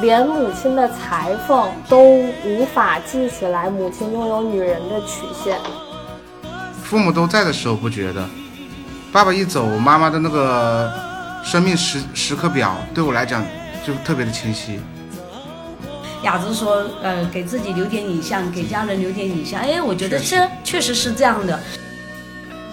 连母亲的裁缝都无法记起来母亲拥有女人的曲线。父母都在的时候不觉得，爸爸一走，妈妈的那个生命时时刻表对我来讲就特别的清晰。雅子说：“呃，给自己留点影像，给家人留点影像。”哎，我觉得这确实是这样的。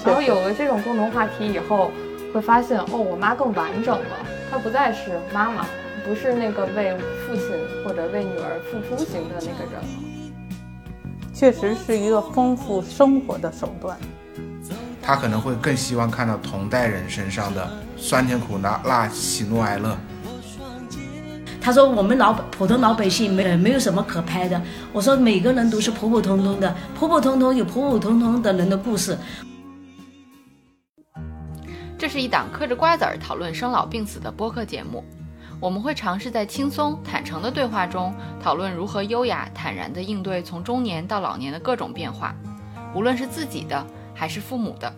然后有了这种共同话题以后，会发现哦，我妈更完整了，她不再是妈妈。不是那个为父亲或者为女儿付出型的那个人了，确实是一个丰富生活的手段。他可能会更希望看到同代人身上的酸甜苦辣、辣喜怒哀乐。他说：“我们老普通老百姓没没有什么可拍的。”我说：“每个人都是普普通通的，普普通通有普普通通的人的故事。”这是一档嗑着瓜子儿讨论生老病死的播客节目。我们会尝试在轻松坦诚的对话中，讨论如何优雅坦然地应对从中年到老年的各种变化，无论是自己的还是父母的。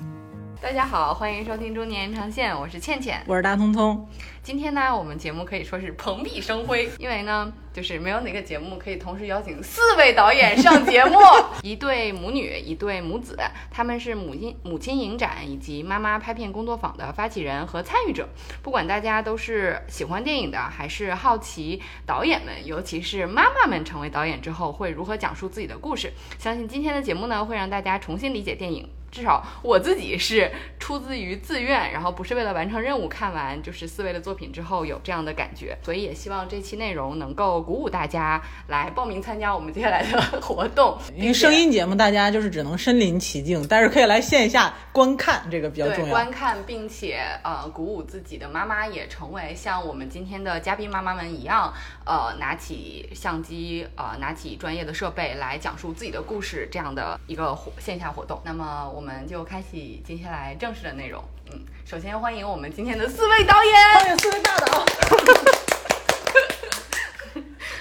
大家好，欢迎收听《中年延长线》，我是倩倩，我是大聪聪。今天呢，我们节目可以说是蓬荜生辉，因为呢，就是没有哪个节目可以同时邀请四位导演上节目，一对母女，一对母子，他们是母亲母亲影展以及妈妈拍片工作坊的发起人和参与者。不管大家都是喜欢电影的，还是好奇导演们，尤其是妈妈们成为导演之后会如何讲述自己的故事，相信今天的节目呢，会让大家重新理解电影。至少我自己是出自于自愿，然后不是为了完成任务。看完就是四位的作品之后有这样的感觉，所以也希望这期内容能够鼓舞大家来报名参加我们接下来的活动。因为声音节目大家就是只能身临其境，但是可以来线下观看，这个比较重要。观看并且呃鼓舞自己的妈妈也成为像我们今天的嘉宾妈妈们一样，呃拿起相机呃拿起专业的设备来讲述自己的故事这样的一个线下活动。那么。我们就开启接下来正式的内容。嗯，首先欢迎我们今天的四位导演，欢迎四位大导。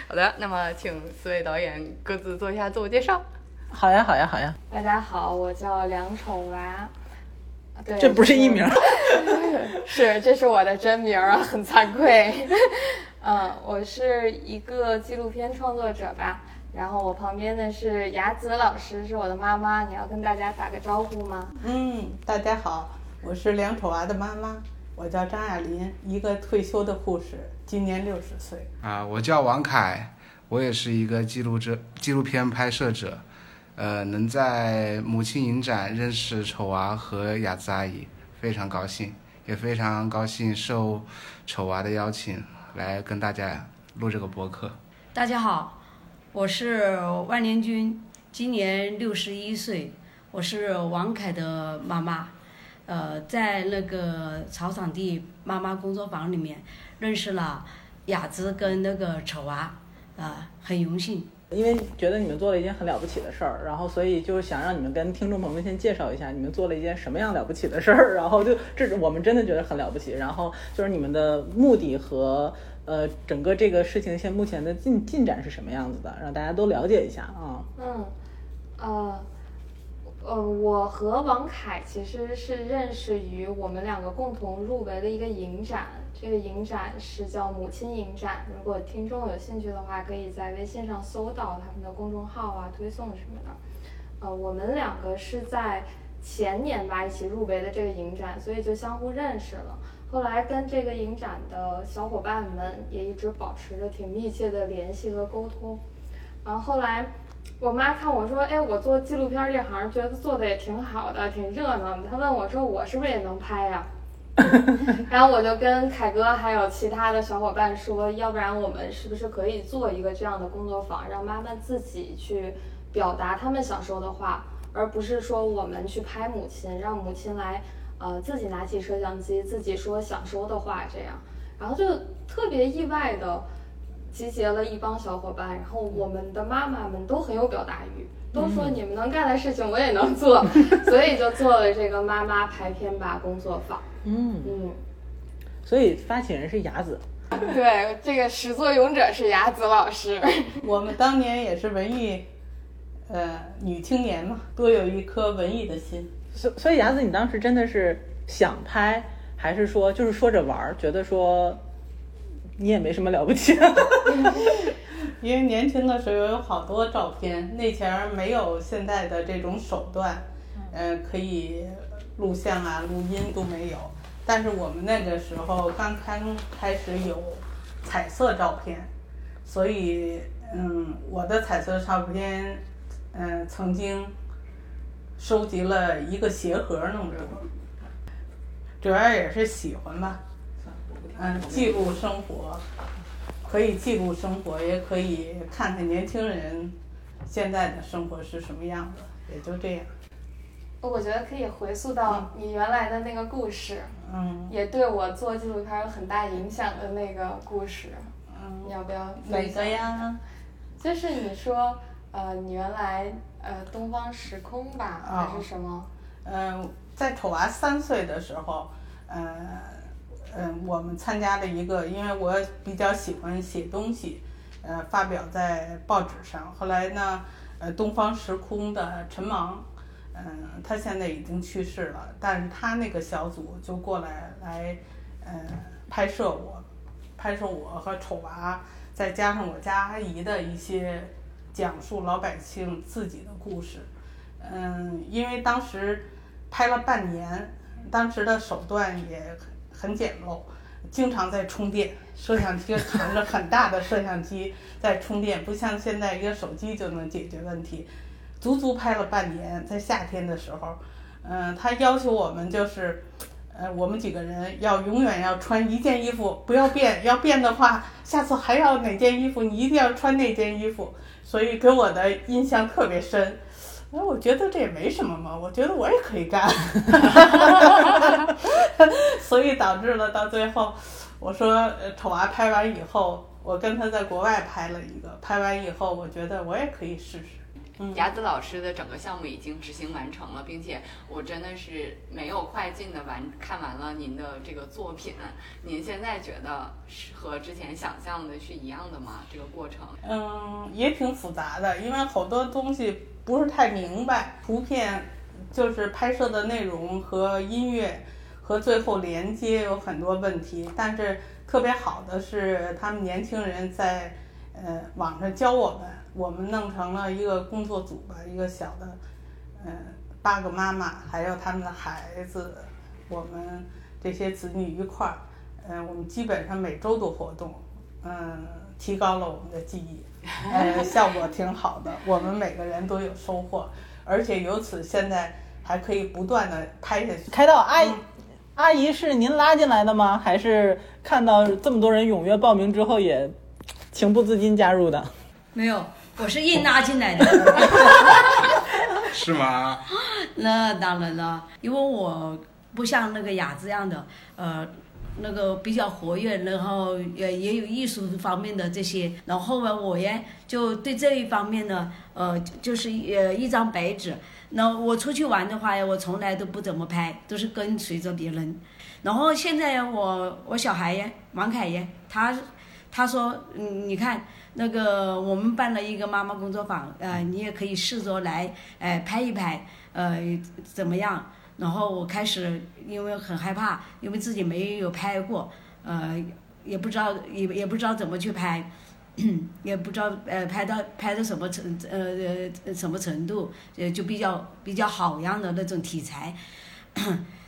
好的，那么请四位导演各自做一下自我介绍。好呀，好呀，好呀。大家好，我叫梁丑娃。对，这不是艺名。是，这是我的真名啊，很惭愧。嗯，我是一个纪录片创作者吧。然后我旁边的是雅子老师，是我的妈妈。你要跟大家打个招呼吗？嗯，大家好，我是梁丑娃的妈妈，我叫张亚林，一个退休的护士，今年六十岁。啊，我叫王凯，我也是一个记录者、纪录片拍摄者。呃，能在母亲影展认识丑娃和雅子阿姨，非常高兴，也非常高兴受丑娃的邀请来跟大家录这个播客。大家好。我是万年军，今年六十一岁。我是王凯的妈妈，呃，在那个草场地妈妈工作坊里面认识了雅芝跟那个丑娃，啊，很荣幸。因为觉得你们做了一件很了不起的事儿，然后所以就想让你们跟听众朋友们先介绍一下你们做了一件什么样了不起的事儿，然后就这我们真的觉得很了不起。然后就是你们的目的和。呃，整个这个事情现目前的进进展是什么样子的？让大家都了解一下啊。嗯，呃，呃，我和王凯其实是认识于我们两个共同入围的一个影展，这个影展是叫母亲影展。如果听众有兴趣的话，可以在微信上搜到他们的公众号啊、推送什么的。呃，我们两个是在前年吧一起入围的这个影展，所以就相互认识了。后来跟这个影展的小伙伴们也一直保持着挺密切的联系和沟通。然后后来，我妈看我说，哎，我做纪录片这行，觉得做的也挺好的，挺热闹的。她问我说，我是不是也能拍呀？然后我就跟凯哥还有其他的小伙伴说，要不然我们是不是可以做一个这样的工作坊，让妈妈自己去表达他们想说的话，而不是说我们去拍母亲，让母亲来。呃，自己拿起摄像机，自己说想说的话，这样，然后就特别意外的集结了一帮小伙伴，然后我们的妈妈们都很有表达欲，都说你们能干的事情我也能做，所以就做了这个妈妈排片吧工作坊。嗯嗯，所以发起人是雅子，对，这个始作俑者是雅子老师。我们当年也是文艺，呃，女青年嘛，多有一颗文艺的心。所所以，雅子，你当时真的是想拍，还是说就是说着玩儿？觉得说你也没什么了不起。因为年轻的时候有好多照片，那前儿没有现在的这种手段，嗯、可以录像啊、录音都没有。但是我们那个时候刚刚开始有彩色照片，所以嗯，我的彩色照片，嗯、曾经收集了一个鞋盒那么多，主要也是喜欢吧，嗯，记录生活。可以记录生活，也可以看看年轻人现在的生活是什么样子，也就这样。我觉得可以回溯到你原来的那个故事，嗯也对我做纪录片有很大影响的那个故事，嗯，你要不要哪个？呀？就是你说，呃，你原来呃东方时空吧，哦还是什么？嗯，在丑娃三岁的时候，呃，嗯，我们参加了一个，因为我比较喜欢写东西，呃，发表在报纸上。后来呢，呃，东方时空的陈芒，嗯、他现在已经去世了，但是他那个小组就过来来，呃，拍摄我，拍摄我和丑娃，再加上我家阿姨的一些讲述老百姓自己的故事。嗯，因为当时拍了半年，当时的手段也很简陋，经常在充电，摄像机扛着很大的摄像机在充电，不像现在一个手机就能解决问题。足足拍了半年，在夏天的时候，嗯、他要求我们就是，呃，我们几个人要永远要穿一件衣服，不要变，要变的话，下次还要哪件衣服，你一定要穿那件衣服。所以给我的印象特别深。哎，我觉得这也没什么嘛，我觉得我也可以干，所以导致了到最后，我说丑娃拍完以后，我跟他在国外拍了一个，拍完以后，我觉得我也可以试试。嗯，雅子老师的整个项目已经执行完成了，并且我真的是没有快进的完看完了您的这个作品。您现在觉得是和之前想象的是一样的吗？这个过程？嗯，也挺复杂的，因为好多东西不是太明白，图片就是拍摄的内容和音乐和最后连接有很多问题，但是特别好的是他们年轻人在呃网上教我们，我们弄成了一个工作组吧，一个小的，嗯、八个妈妈还有他们的孩子，我们这些子女一块儿，嗯、我们基本上每周都活动，嗯、提高了我们的记忆，呃，效果挺好的，我们每个人都有收获，而且由此现在还可以不断的拍下去。开到阿姨嗯，阿姨是您拉进来的吗？还是看到这么多人踊跃报名之后也情不自禁加入的？没有，我是硬拉进来的。是吗？那当然了，因为我不像那个雅这样的，呃，那个比较活跃，然后也也有艺术方面的这些，然后呢，我也就对这一方面呢，呃，就是呃一张白纸。那我出去玩的话呀，我从来都不怎么拍，都是跟随着别人。然后现在，我我小孩呀，王凯呀，他他说，嗯，你看那个我们办了一个妈妈工作坊，呃，你也可以试着来，呃，拍一拍，呃，怎么样？然后我开始因为很害怕，因为自己没有拍过，呃，也不知道也也不知道怎么去拍，也不知道呃拍到拍到什么程呃呃什么程度，呃就比较比较好样的那种题材。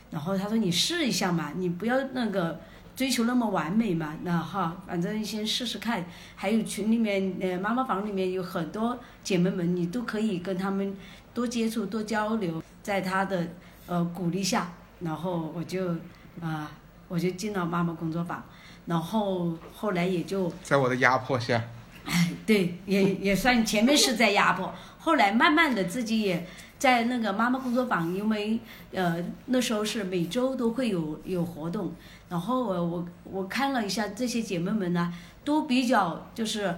然后他说你试一下嘛，你不要那个追求那么完美嘛，那哈，反正先试试看。还有群里面呃妈妈房里面有很多姐妹们，你都可以跟她们多接触多交流，在她的呃鼓励下，然后我就啊、我就进了妈妈工作坊，然后后来也就在我的压迫下，哎对，也也算前面是在压迫，后来慢慢的自己也在那个妈妈工作坊，因为呃那时候是每周都会有有活动，然后我我我看了一下这些姐妹们呢，都比较就是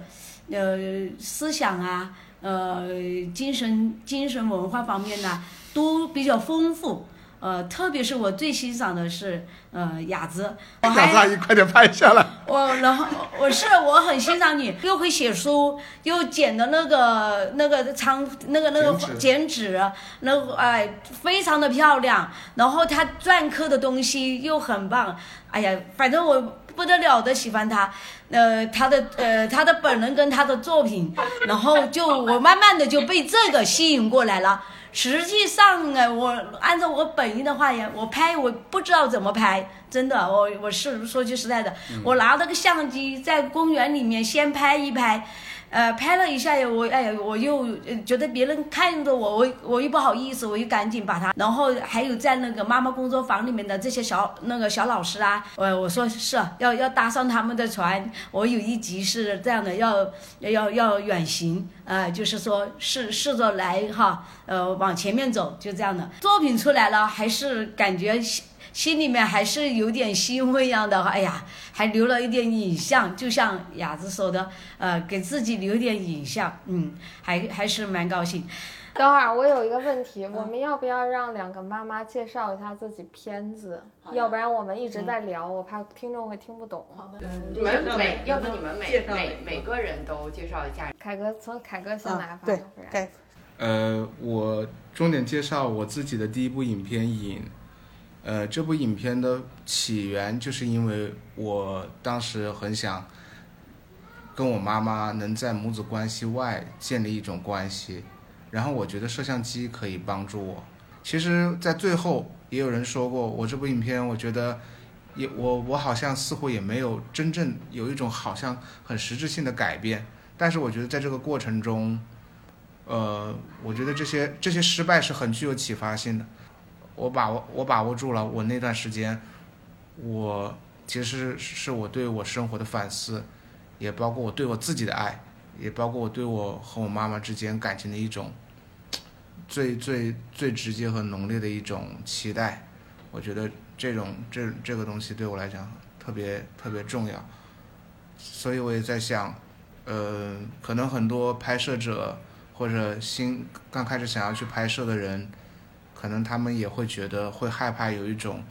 呃思想啊，呃精神精神文化方面呢都比较丰富。呃，特别是我最欣赏的是呃雅子，我还雅阿姨快点拍下来。我然后我是我很欣赏你，又会写书，又剪的那个那个长那个那个剪纸那个哎非常的漂亮。然后他篆刻的东西又很棒，哎呀，反正我不得了的喜欢他，呃，他的呃他的本人跟他的作品，然后就我慢慢的就被这个吸引过来了。实际上呢，我按照我本意的话呀，我拍我不知道怎么拍，真的，我我是说句实在的，我拿了个相机在公园里面先拍一拍。呃，拍了一下呀，我哎呀，我又觉得别人看着我，我我又不好意思，我又赶紧把它，然后还有在那个妈妈工作坊里面的这些小那个小老师啊，我我说是要要搭上他们的船，我有一集是这样的，要要要远行，呃，就是说试试着来哈，呃，往前面走，就这样的作品出来了，还是感觉。心里面还是有点欣慰一样的，哎呀，还留了一点影像，就像雅子说的，呃，给自己留点影像，嗯，还还是蛮高兴。等会儿我有一个问题，我们要不要让两个妈妈介绍一下自己片子？要不然我们一直在聊，我怕听众会听不懂。好的，你们每要不你们每每每个人都介绍一下。凯哥从凯哥先来吧。对，对。呃，我重点介绍我自己的第一部影片《影》。呃，这部影片的起源就是因为我当时很想跟我妈妈能在母子关系外建立一种关系，然后我觉得摄像机可以帮助我。其实，在最后也有人说过，我这部影片，我觉得也我我好像似乎也没有真正有一种好像很实质性的改变，但是我觉得在这个过程中，呃，我觉得这些这些失败是很具有启发性的。我把握，我把握住了。我那段时间，我其实是我对我生活的反思，也包括我对我自己的爱，也包括我对我和我妈妈之间感情的一种最最最直接和浓烈的一种期待。我觉得这种这这个东西对我来讲特别特别重要，所以我也在想，呃，可能很多拍摄者或者新刚开始想要去拍摄的人。可能他们也会觉得会害怕有一种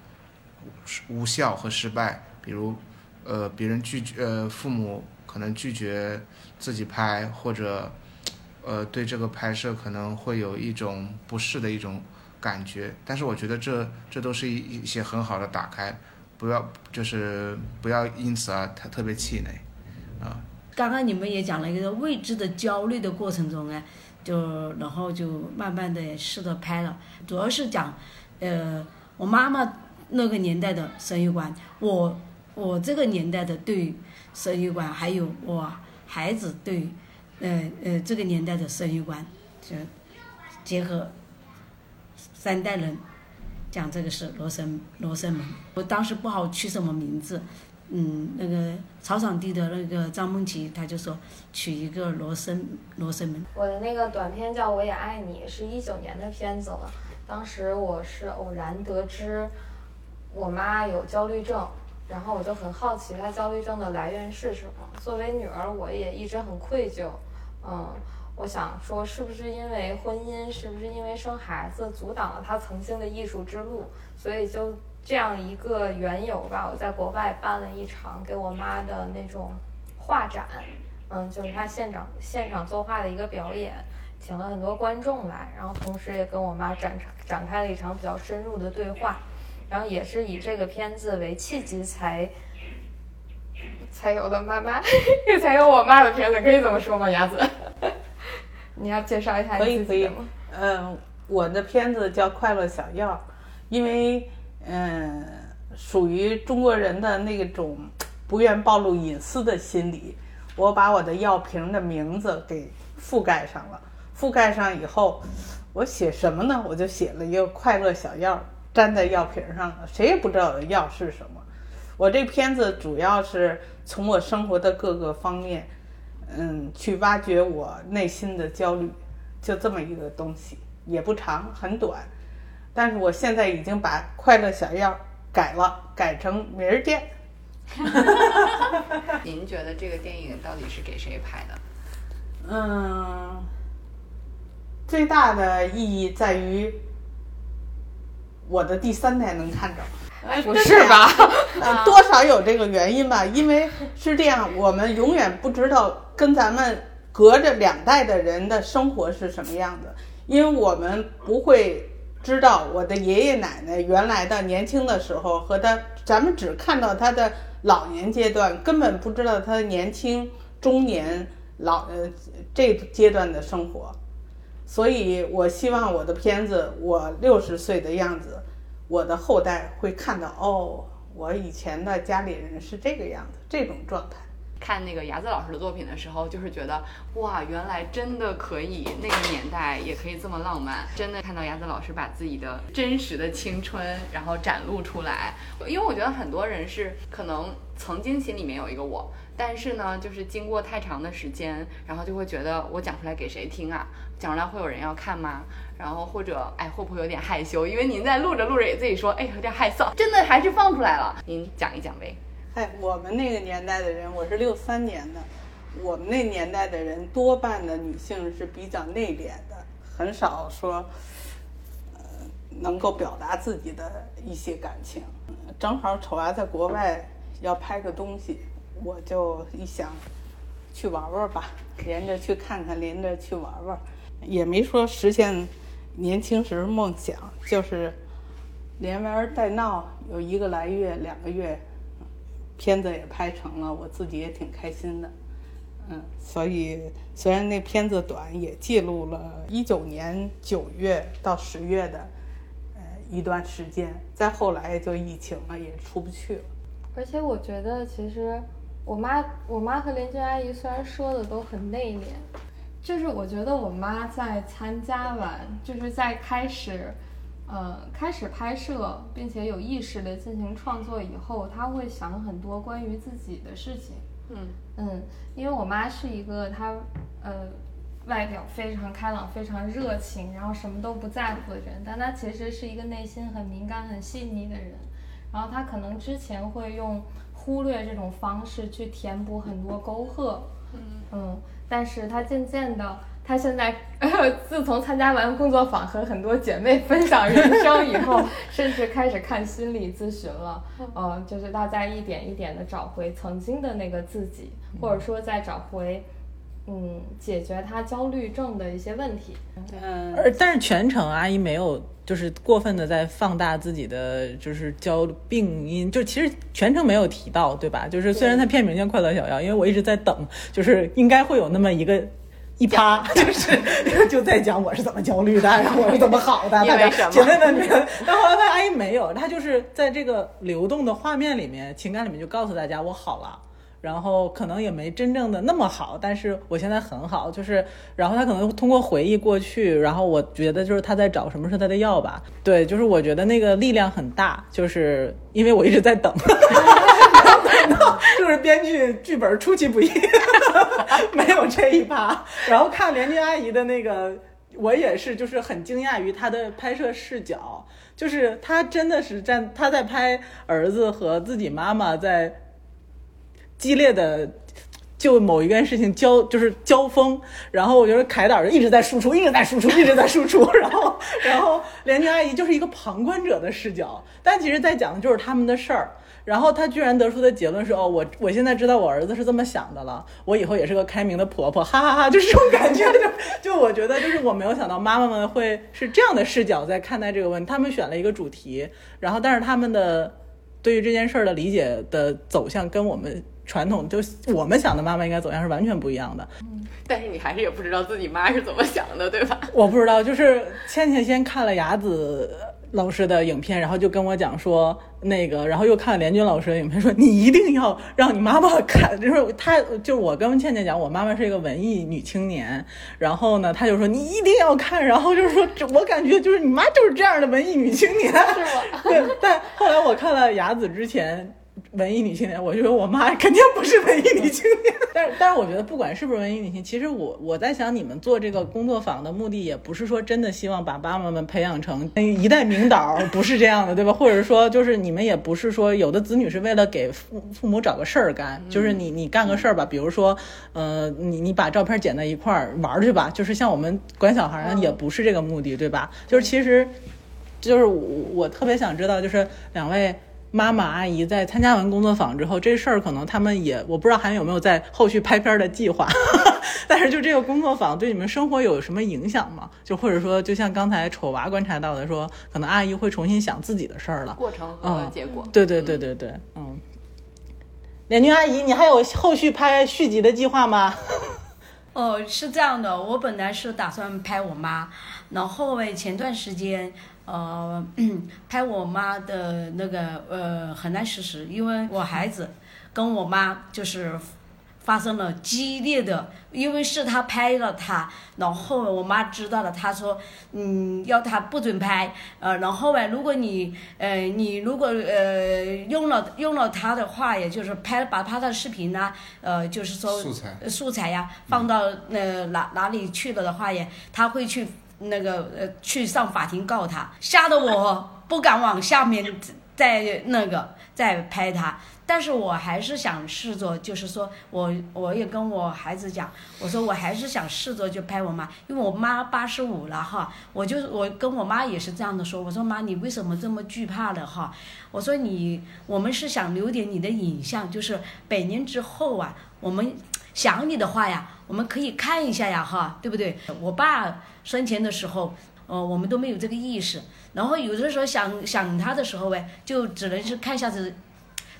无效和失败，比如，呃，别人拒绝，呃，父母可能拒绝自己拍，或者，呃，对这个拍摄可能会有一种不适的一种感觉。但是我觉得这这都是一一些很好的打开，不要就是不要因此而特特别气馁，啊。刚刚你们也讲了一个未知的焦虑的过程中呢。就然后就慢慢的试着拍了，主要是讲，呃，我妈妈那个年代的生育观，我我这个年代的对生育观，还有我孩子对，呃呃这个年代的生育观，就结合三代人讲这个是罗生罗生门，我当时不好取什么名字。嗯，那个草场地的那个张梦琪，他就说取一个罗生罗生门。我的那个短片叫《我也爱你》，是一九年的片子了。当时我是偶然得知我妈有焦虑症，然后我就很好奇她焦虑症的来源是什么。作为女儿，我也一直很愧疚。嗯，我想说，是不是因为婚姻，是不是因为生孩子阻挡了她曾经的艺术之路？所以就。这样一个缘由吧，我在国外办了一场给我妈的那种画展，嗯，就是她现场现场作画的一个表演，请了很多观众来，然后同时也跟我妈展展开了一场比较深入的对话，然后也是以这个片子为契机才才有的妈妈，才有我妈的片子，可以这么说吗？鸭子，你要介绍一下你自己吗？嗯，我的片子叫《快乐小药》，因为。嗯，属于中国人的那种不愿暴露隐私的心理，我把我的药瓶的名字给覆盖上了。覆盖上以后，我写什么呢？我就写了一个“快乐小药”粘在药瓶上了，谁也不知道我的药是什么。我这片子主要是从我生活的各个方面，嗯，去挖掘我内心的焦虑，就这么一个东西，也不长，很短。但是我现在已经把快乐小药改了，改成明儿见。您觉得这个电影到底是给谁拍的？嗯，最大的意义在于我的第三代能看着。不是吧？呃，多少有这个原因吧，因为是这样，我们永远不知道跟咱们隔着两代的人的生活是什么样的，因为我们不会。知道我的爷爷奶奶原来的年轻的时候和他，咱们只看到他的老年阶段，根本不知道他年轻、中年、老呃这阶段的生活。所以我希望我的片子，我六十岁的样子，我的后代会看到哦，我以前的家里人是这个样子，这种状态。看那个牙子老师的作品的时候，就是觉得哇，原来真的可以，那个年代也可以这么浪漫。真的看到牙子老师把自己的真实的青春，然后展露出来。因为我觉得很多人是可能曾经心里面有一个我，但是呢，就是经过太长的时间，然后就会觉得我讲出来给谁听啊？讲出来会有人要看吗？然后或者哎，会不会有点害羞？因为您在录着录着也自己说，哎，有点害臊。真的还是放出来了，您讲一讲呗。哎，我们那个年代的人，我是六三年的，我们那年代的人多半的女性是比较内敛的，很少说，呃，能够表达自己的一些感情。正好丑娃在国外要拍个东西，我就一想，去玩玩吧，连着去看看，连着去玩玩，也没说实现年轻时梦想，就是连玩带闹，有一个来月、两个月。片子也拍成了，我自己也挺开心的，嗯，所以虽然那片子短，也记录了一九年九月到十月的，呃一段时间。再后来就疫情了，也出不去了。而且我觉得，其实我妈、我妈和邻居阿姨虽然说的都很内敛，就是我觉得我妈在参加完，就是在开始。呃，开始拍摄，并且有意识的进行创作以后，他会想很多关于自己的事情。嗯嗯，因为我妈是一个她呃外表非常开朗、非常热情，然后什么都不在乎的人，但她其实是一个内心很敏感、很细腻的人。然后她可能之前会用忽略这种方式去填补很多沟壑。嗯嗯，但是她渐渐的。他现在 自从参加完工作坊和很多姐妹分享人生以后，甚至开始看心理咨询了。嗯，就是大家一点一点的找回曾经的那个自己，或者说在找回，嗯，解决他焦虑症的一些问题。嗯，而但是全程阿姨没有就是过分的在放大自己的就是焦病因，就其实全程没有提到，对吧？就是虽然它片名叫《快乐小妖》，因为我一直在等，就是应该会有那么一个。一趴 就是就在讲我是怎么焦虑的，然后我是怎么好的，大家姐妹们，但后来发现阿姨没有，她就是在这个流动的画面里面、情感里面就告诉大家我好了，然后可能也没真正的那么好，但是我现在很好，就是然后他可能通过回忆过去，然后我觉得就是他在找什么是他的药吧，对，就是我觉得那个力量很大，就是因为我一直在等。就是编剧剧本出其不意，没有这一趴。然后看连军阿姨的那个，我也是，就是很惊讶于她的拍摄视角，就是她真的是站，她在拍儿子和自己妈妈在激烈的就某一件事情交，就是交锋。然后我觉得凯导就一直在输出，一直在输出，一直在输出。然后，然后连军阿姨就是一个旁观者的视角，但其实在讲的就是他们的事儿。然后他居然得出的结论是：哦，我我现在知道我儿子是这么想的了，我以后也是个开明的婆婆，哈哈哈，就是这种感觉。就就我觉得，就是我没有想到妈妈们会是这样的视角在看待这个问题。他们选了一个主题，然后但是他们的对于这件事儿的理解的走向跟我们传统就我们想的妈妈应该走向是完全不一样的。嗯，但是你还是也不知道自己妈是怎么想的，对吧？我不知道，就是倩倩先看了雅子。老师的影片，然后就跟我讲说那个，然后又看了连军老师的影片，说你一定要让你妈妈看，就是他，就是我跟倩倩讲，我妈妈是一个文艺女青年，然后呢，他就说你一定要看，然后就是说，我感觉就是你妈就是这样的文艺女青年，是吗？对，但后来我看了雅子之前。文艺女青年，我觉得我妈肯定不是文艺女青年。但是，但是我觉得不管是不是文艺女青，其实我我在想，你们做这个工作坊的目的，也不是说真的希望把妈妈们培养成一代名导，不是这样的，对吧？或者说，就是你们也不是说有的子女是为了给父父母找个事儿干，就是你你干个事儿吧，比如说，呃，你你把照片剪在一块儿玩去吧，就是像我们管小孩儿也不是这个目的，对吧？就是其实，就是我我特别想知道，就是两位。妈妈阿姨在参加完工作坊之后，这事儿可能他们也我不知道还有没有在后续拍片的计划，但是就这个工作坊对你们生活有什么影响吗？就或者说，就像刚才丑娃观察到的，说可能阿姨会重新想自己的事儿了。过程和结果。对对对对对，嗯。连军阿姨，你还有后续拍续集的计划吗？哦，是这样的，我本来是打算拍我妈，然后诶，前段时间呃拍我妈的那个呃很难实施，因为我孩子跟我妈就是发生了激烈的，因为是他拍了他，然后我妈知道了，她说嗯要他不准拍，呃然后诶，如果你呃你如果呃用了用了他的话，也就是拍把他的视频呢、呃就是说素材素材呀，放到呃哪哪里去了的话也，他会去那个呃去上法庭告他，吓得我不敢往下面再那个再拍他。但是我还是想试着，就是说我我也跟我孩子讲，我说我还是想试着就拍我妈，因为我妈八十五了哈，我就我跟我妈也是这样的说，我说妈你为什么这么惧怕的哈？我说你我们是想留点你的影像，就是百年之后啊，我们想你的话呀，我们可以看一下呀哈，对不对？我爸生前的时候。呃，我们都没有这个意识，然后有的时候想想他的时候呗，就只能是看一下子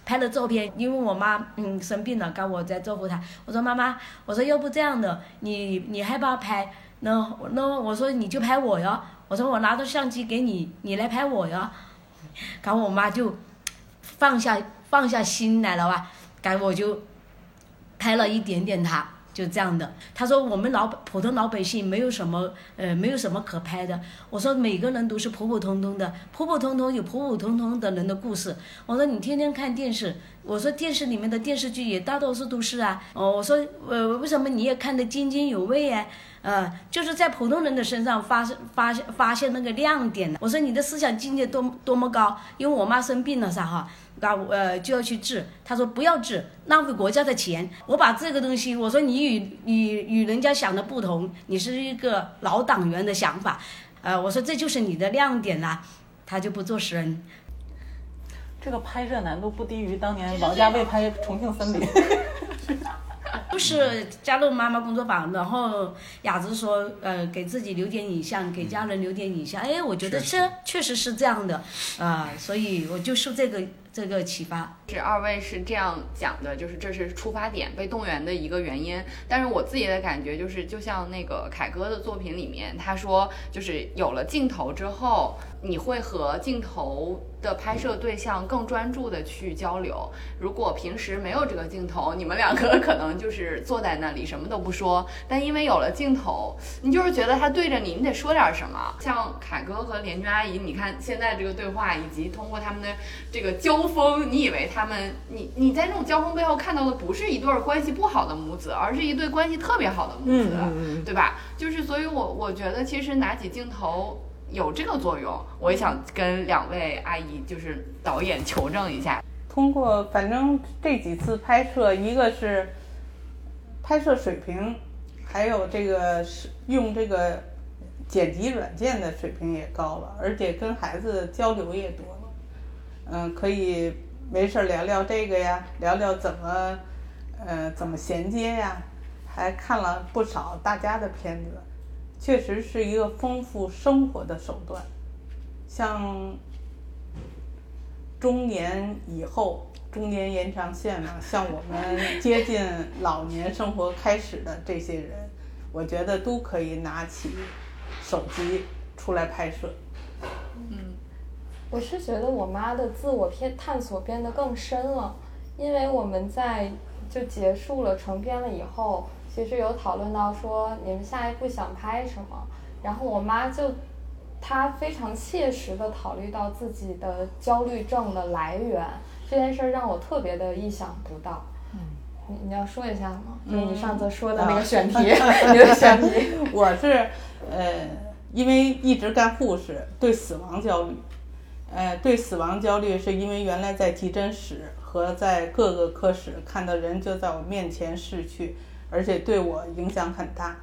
拍了照片，因为我妈嗯生病了，刚我在照顾她。我说妈妈，我说要不这样的，你你害怕拍，那那我说你就拍我呀，我说我拿着相机给你，你来拍我呀。然后我妈就放下放下心来了吧，然后我就拍了一点点她。就这样的，他说我们老普通老百姓没有什么呃没有什么可拍的。我说每个人都是普普通通的，普普通通有普普通通的人的故事。我说你天天看电视，我说电视里面的电视剧也大多数都是啊。哦，我说呃为什么你也看得津津有味呀？呃，就是在普通人的身上发生发现发现那个亮点。我说你的思想境界多多么高，因为我妈生病了噻哈。啊，呃，就要去治。他说不要治，浪费国家的钱。我把这个东西，我说你与你与人家想的不同，你是一个老党员的想法，呃，我说这就是你的亮点啦、他就不做声。这个拍摄难度不低于当年王家卫拍《重庆森林》。就是加入妈妈工作坊，然后雅子说，呃，给自己留点影像，给家人留点影像。哎，我觉得这确实是这样的，啊、所以我就受这个这个启发。是二位是这样讲的，就是这是出发点被动员的一个原因。但是我自己的感觉就是，就像那个凯歌的作品里面，他说就是有了镜头之后，你会和镜头的拍摄对象更专注的去交流。如果平时没有这个镜头，你们两个可能就是坐在那里什么都不说。但因为有了镜头，你就是觉得他对着你，你得说点什么。像凯哥和连娟阿姨，你看现在这个对话，以及通过他们的这个交锋，你以为他们，你你在这种交锋背后看到的不是一对儿关系不好的母子，而是一对关系特别好的母子，嗯嗯嗯对吧？就是所以我，我觉得其实拿起镜头有这个作用。我也想跟两位阿姨，就是导演求证一下。通过反正这几次拍摄，一个是拍摄水平，还有这个是用这个剪辑软件的水平也高了，而且跟孩子交流也多了。嗯，可以没事儿聊聊这个呀，聊聊怎么呃怎么衔接呀，还看了不少大家的片子，确实是一个丰富生活的手段。像中年以后，中年延长线嘛，像我们接近老年生活开始的这些人，我觉得都可以拿起手机出来拍摄。嗯我是觉得我妈的自我偏探索变得更深了，因为我们在就结束了成片了以后，其实有讨论到说你们下一步想拍什么，然后我妈就她非常切实的考虑到自己的焦虑症的来源，这件事儿让我特别的意想不到。嗯，你你要说一下吗？就是你上次说的那个选题，你的选题。我是呃，因为一直干护士，对死亡焦虑。呃，对死亡焦虑是因为原来在急诊室和在各个科室看到人就在我面前逝去，而且对我影响很大。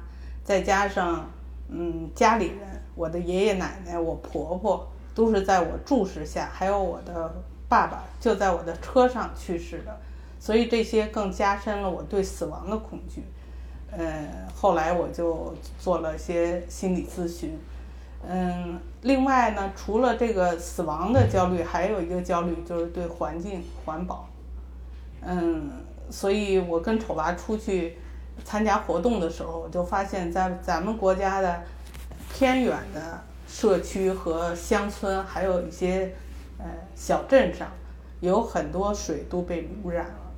再加上，嗯，家里人，我的爷爷奶奶、我婆婆都是在我注视下，还有我的爸爸就在我的车上去世的，所以这些更加深了我对死亡的恐惧。呃，后来我就做了些心理咨询。嗯，另外呢，除了这个死亡的焦虑，还有一个焦虑就是对环境环保。嗯，所以我跟丑娃出去参加活动的时候，我就发现，在咱们国家的偏远的社区和乡村，还有一些呃小镇上，有很多水都被污染了，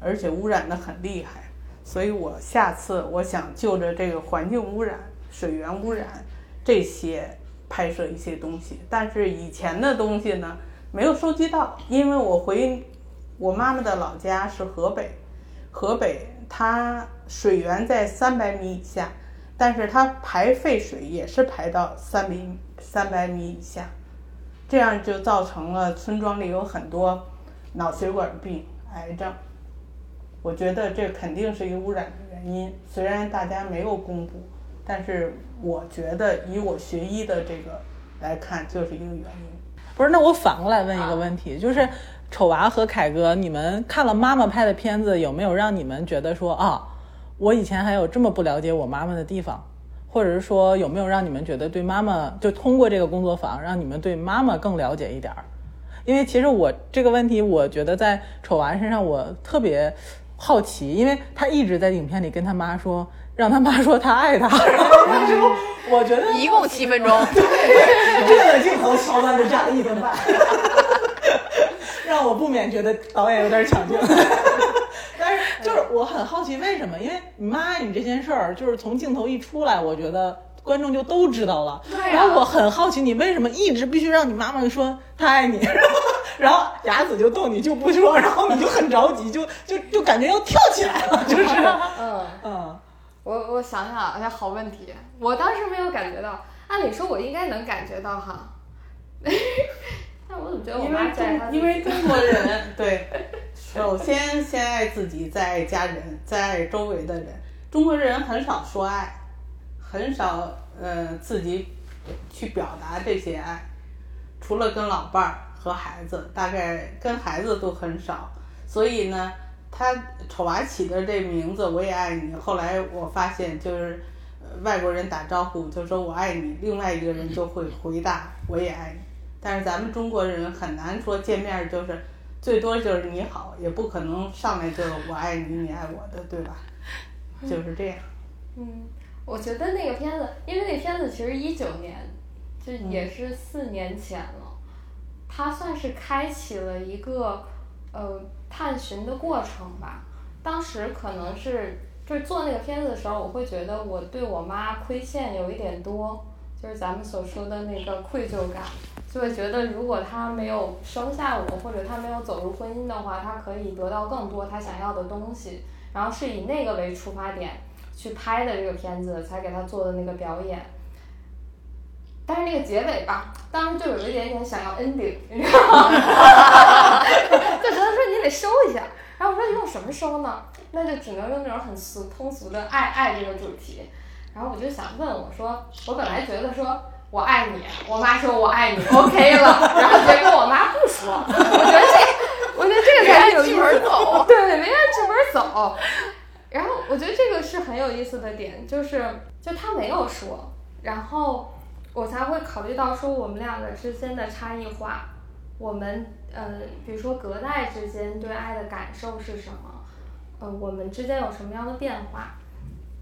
而且污染的很厉害。所以我下次我想就着这个环境污染、水源污染这些拍摄一些东西，但是以前的东西呢没有收集到，因为我回我妈妈的老家是河北，河北它水源在三百米以下，但是它排废水也是排到三米三百米以下，这样就造成了村庄里有很多脑血管病、癌症。我觉得这肯定是一个污染的原因，虽然大家没有公布，但是我觉得以我学医的这个来看，就是一个原因。不是，那我反过来问一个问题，就是丑娃和凯哥，你们看了妈妈拍的片子，有没有让你们觉得说啊，我以前还有这么不了解我妈妈的地方，或者是说有没有让你们觉得对妈妈，就通过这个工作坊，让你们对妈妈更了解一点儿？因为其实我这个问题，我觉得在丑娃身上，我特别。好奇，因为他一直在影片里跟他妈说，让他妈说他爱他。然后那时候我觉得一共七分钟，对 这个镜头桥段就占了一分半，让我不免觉得导演有点抢镜。但是就是我很好奇为什么，因为你妈爱你这件事儿，就是从镜头一出来，我觉得观众就都知道了。对然后我很好奇，你为什么一直必须让你妈妈说她爱你？然后雅子就逗你就不说，然后你就很着急，就就就感觉要跳起来了，就是嗯嗯，我我想想，哎呀，好问题，我当时没有感觉到，按理说我应该能感觉到哈，但我怎么觉得我妈在她因为中国人 对，首先先爱自己，再爱家人，再爱周围的人。中国人很少说爱，很少呃自己去表达这些爱，除了跟老伴儿和孩子，大概跟孩子都很少。所以呢，他丑娃起的这名字“我也爱你”，后来我发现就是。呃外国人打招呼就说我爱你，另外一个人就会回答我也爱你。但是咱们中国人很难说见面就是最多就是你好，也不可能上来就我爱你，你爱我的，对吧？就是这样。嗯，我觉得那个片子，因为那片子其实一九年，就也是四年前了，它算是开启了一个呃探寻的过程吧。当时可能是就是做那个片子的时候，我会觉得我对我妈亏欠有一点多，就是咱们所说的那个愧疚感，就会觉得如果他没有生下我，或者他没有走入婚姻的话，他可以得到更多他想要的东西。然后是以那个为出发点去拍的这个片子，才给他做的那个表演。但是那个结尾吧，当时就有一点点想要 ending，你知道吗？就觉得说你得收一下。然后我说用什么收呢？那就只能用那种很俗通俗的爱爱这个主题。然后我就想问我说，我本来觉得说我爱你，我妈说我爱你，OK 了。然后结果我妈不说，我觉得这，我觉得这个才是有意思的。走。对对，没按剧本走。然后我觉得这个是很有意思的点，就是就他没有说，然后我才会考虑到说我们两个之间的差异化，我们呃，比如说隔代之间对爱的感受是什么，呃，我们之间有什么样的变化，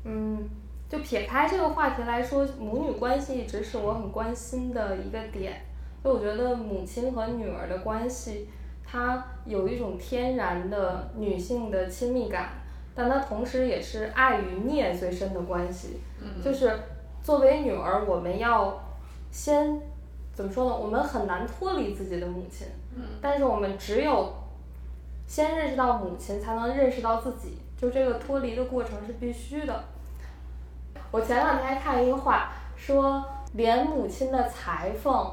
嗯。就撇开这个话题来说，母女关系一直是我很关心的一个点。就我觉得母亲和女儿的关系，它有一种天然的女性的亲密感，但它同时也是爱与孽最深的关系。就是作为女儿，我们要先怎么说呢？我们很难脱离自己的母亲，但是我们只有先认识到母亲，才能认识到自己。就这个脱离的过程是必须的。我前两天还看一个话，说连母亲的裁缝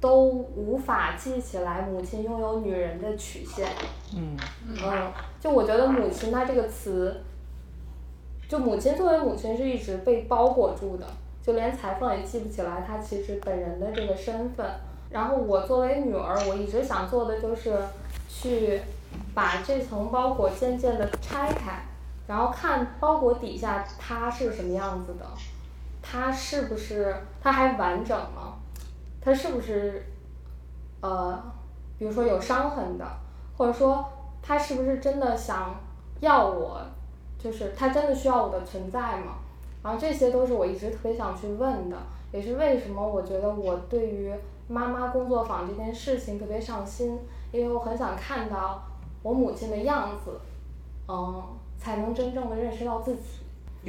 都无法记起来母亲拥有女人的曲线。嗯嗯，就我觉得母亲她这个词，就母亲作为母亲是一直被包裹住的，就连裁缝也记不起来她其实本人的这个身份。然后我作为女儿，我一直想做的就是去把这层包裹渐渐的拆开，然后看包裹底下它是什么样子的，它是不是它还完整吗？它是不是呃，比如说有伤痕的，或者说他是不是真的想要我，就是他真的需要我的存在吗？然后这些都是我一直特别想去问的，也是为什么我觉得我对于妈妈工作坊这件事情特别上心，因为我很想看到我母亲的样子，嗯，才能真正的认识到自己。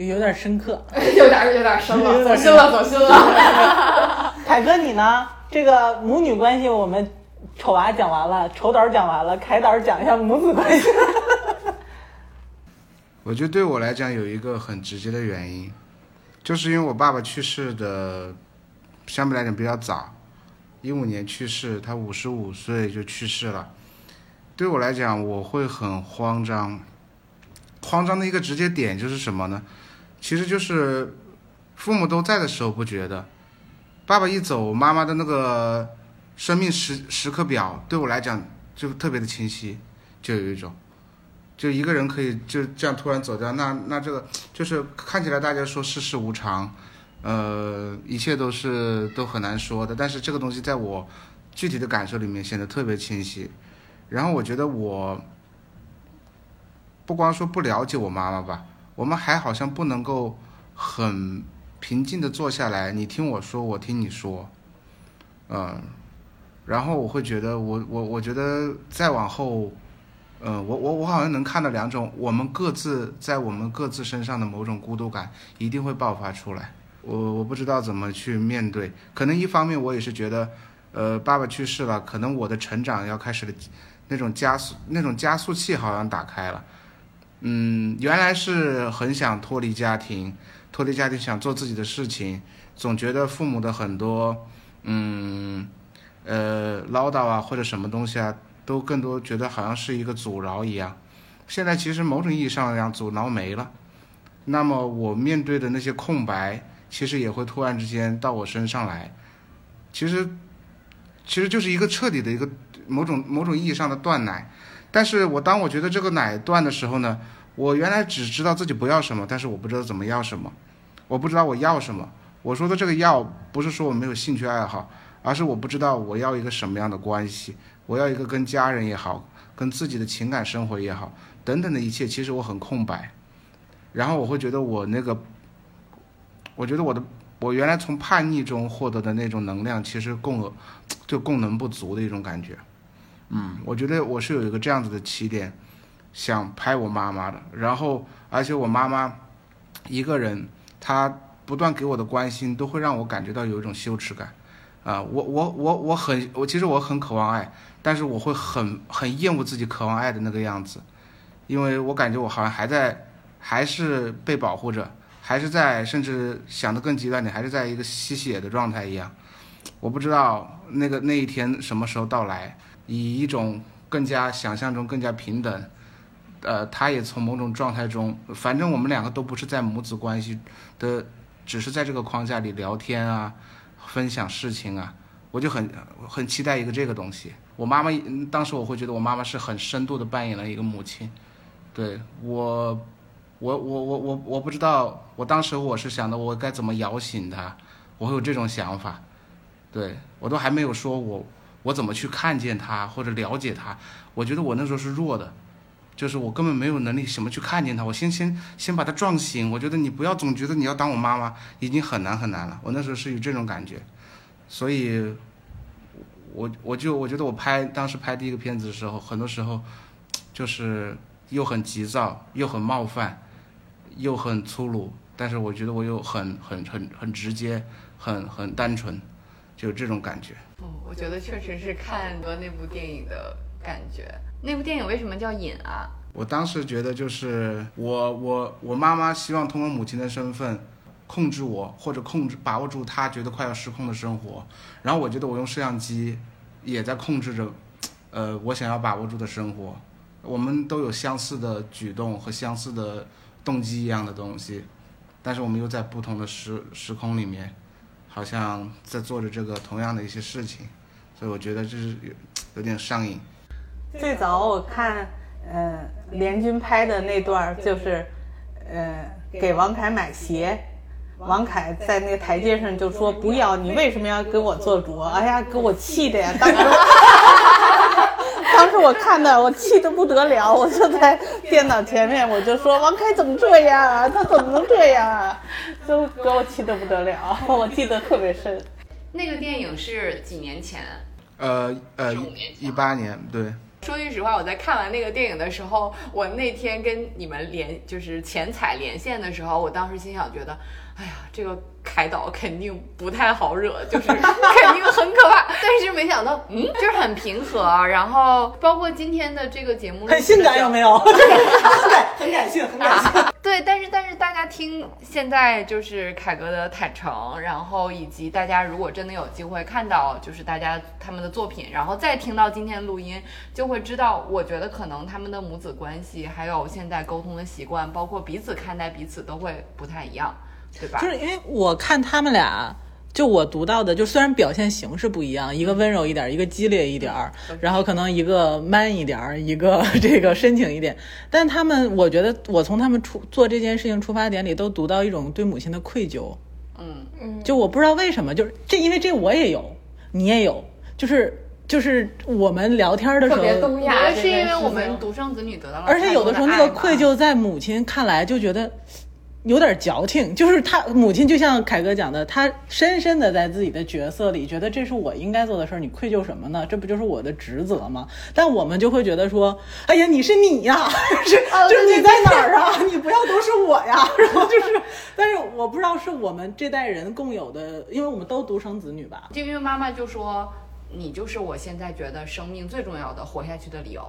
有点深刻。有点有点深了，走心了，走心了。凯哥你呢？这个母女关系我们丑娃讲完了，丑导讲完了，凯导讲一下母子关系。我觉得对我来讲有一个很直接的原因，就是因为我爸爸去世的相对来讲比较早，一五年去世，他五十五岁就去世了。对我来讲，我会很慌张。慌张的一个直接点就是什么呢？其实就是父母都在的时候不觉得，爸爸一走，妈妈的那个生命时时刻表对我来讲就特别的清晰，就有一种。就一个人可以就这样突然走掉，那那这个就是看起来大家说世事无常，呃，一切都是都很难说的。但是这个东西在我具体的感受里面显得特别清晰。然后我觉得我不光说不了解我妈妈吧，我们还好像不能够很平静的坐下来，你听我说，我听你说，嗯，然后我会觉得我我我觉得再往后。嗯，我我我好像能看到两种，我们各自在我们各自身上的某种孤独感一定会爆发出来。我我不知道怎么去面对，可能一方面我也是觉得，呃，爸爸去世了，可能我的成长要开始的，那种加速那种加速器好像打开了。嗯，原来是很想脱离家庭，脱离家庭想做自己的事情，总觉得父母的很多，嗯，呃，唠叨啊或者什么东西啊。都更多觉得好像是一个阻挠一样，现在其实某种意义上讲阻挠没了，那么我面对的那些空白，其实也会突然之间到我身上来，其实，其实就是一个彻底的一个某种某种意义上的断奶，但是我当我觉得这个奶断的时候呢，我原来只知道自己不要什么，但是我不知道怎么要什么，我不知道我要什么，我说的这个要不是说我没有兴趣爱好，而是我不知道我要一个什么样的关系。我要一个跟家人也好，跟自己的情感生活也好，等等的一切，其实我很空白。然后我会觉得我那个，我觉得我的，我原来从叛逆中获得的那种能量，其实供，就供能不足的一种感觉。嗯，我觉得我是有一个这样子的起点，想拍我妈妈的。然后，而且我妈妈一个人，她不断给我的关心，都会让我感觉到有一种羞耻感。啊，我我我我很，我其实我很渴望爱。但是我会很很厌恶自己渴望爱的那个样子，因为我感觉我好像还在，还是被保护着，还是在，甚至想的更极端点，还是在一个吸血的状态一样。我不知道那个那一天什么时候到来，以一种更加想象中更加平等，呃，他也从某种状态中，反正我们两个都不是在母子关系的，只是在这个框架里聊天啊，分享事情啊，我就很很期待一个这个东西。我妈妈当时我会觉得我妈妈是很深度的扮演了一个母亲，对我，我我我我我不知道，我当时我是想的我该怎么摇醒她，我会有这种想法，对我都还没有说我我怎么去看见她或者了解她，我觉得我那时候是弱的，就是我根本没有能力什么去看见她，我先先先把她撞醒，我觉得你不要总觉得你要当我妈妈已经很难很难了，我那时候是有这种感觉，所以。我我就我觉得我拍当时拍第一个片子的时候，很多时候就是又很急躁，又很冒犯，又很粗鲁，但是我觉得我又很很很很直接，很很单纯，就这种感觉。哦，我觉得确实是看过那部电影的感觉。那部电影为什么叫瘾啊？我当时觉得就是我我我妈妈希望通过母亲的身份。控制我，或者控制把握住她觉得快要失控的生活，然后我觉得我用摄像机也在控制着，呃，我想要把握住的生活。我们都有相似的举动和相似的动机一样的东西，但是我们又在不同的时时空里面，好像在做着这个同样的一些事情，所以我觉得就是有有点上瘾。最早我看，呃，联军拍的那段就是，呃，给王凯买鞋。王凯在那个台阶上就说：“不要，你为什么要给我做主？”哎呀，给我气的呀！当时，当时我看的，我气得不得了，我就在电脑前面，我就说王凯怎么这样啊？他怎么能这样啊？就给我气得不得了，我记得特别深。那个电影是几年前？呃呃，一八年，对，说句实话，我在看完那个电影的时候，我那天跟你们连就是前彩连线的时候，我当时心想，觉得，哎呀，这个凯导肯定不太好惹，就是 肯定很可怕。但是没想到，嗯，就是很平和。然后包括今天的这个节目，很性感有没有？很感很感性，很感性。对，但是但是大家听现在就是凯哥的坦诚，然后以及大家如果真的有机会看到就是大家他们的作品，然后再听到今天录音，就会知道，我觉得可能他们的母子关系，还有现在沟通的习惯，包括彼此看待彼此都会不太一样，对吧？就是因为我看他们俩。就我读到的，就虽然表现形式不一样，一个温柔一点，一个激烈一点儿，然后可能一个 man 一点儿，一个这个深情一点，但他们，我觉得我从他们出做这件事情出发点里，都读到一种对母亲的愧疚。嗯嗯，就我不知道为什么，就是这，因为这我也有，你也有，就是就是我们聊天的时候，特别东亚，是因为我们独生子女得到了，而且有的时候那个愧疚在母亲看来就觉得。有点矫情，就是他母亲就像凯哥讲的，他深深的在自己的角色里，觉得这是我应该做的事儿，你愧疚什么呢？这不就是我的职责吗？但我们就会觉得说，哎呀，你是你呀，是 就是你在哪儿啊？你不要都是我呀。然 后就是，但是我不知道是我们这代人共有的，因为我们都独生子女吧。就因为妈妈就说，你就是我现在觉得生命最重要的活下去的理由。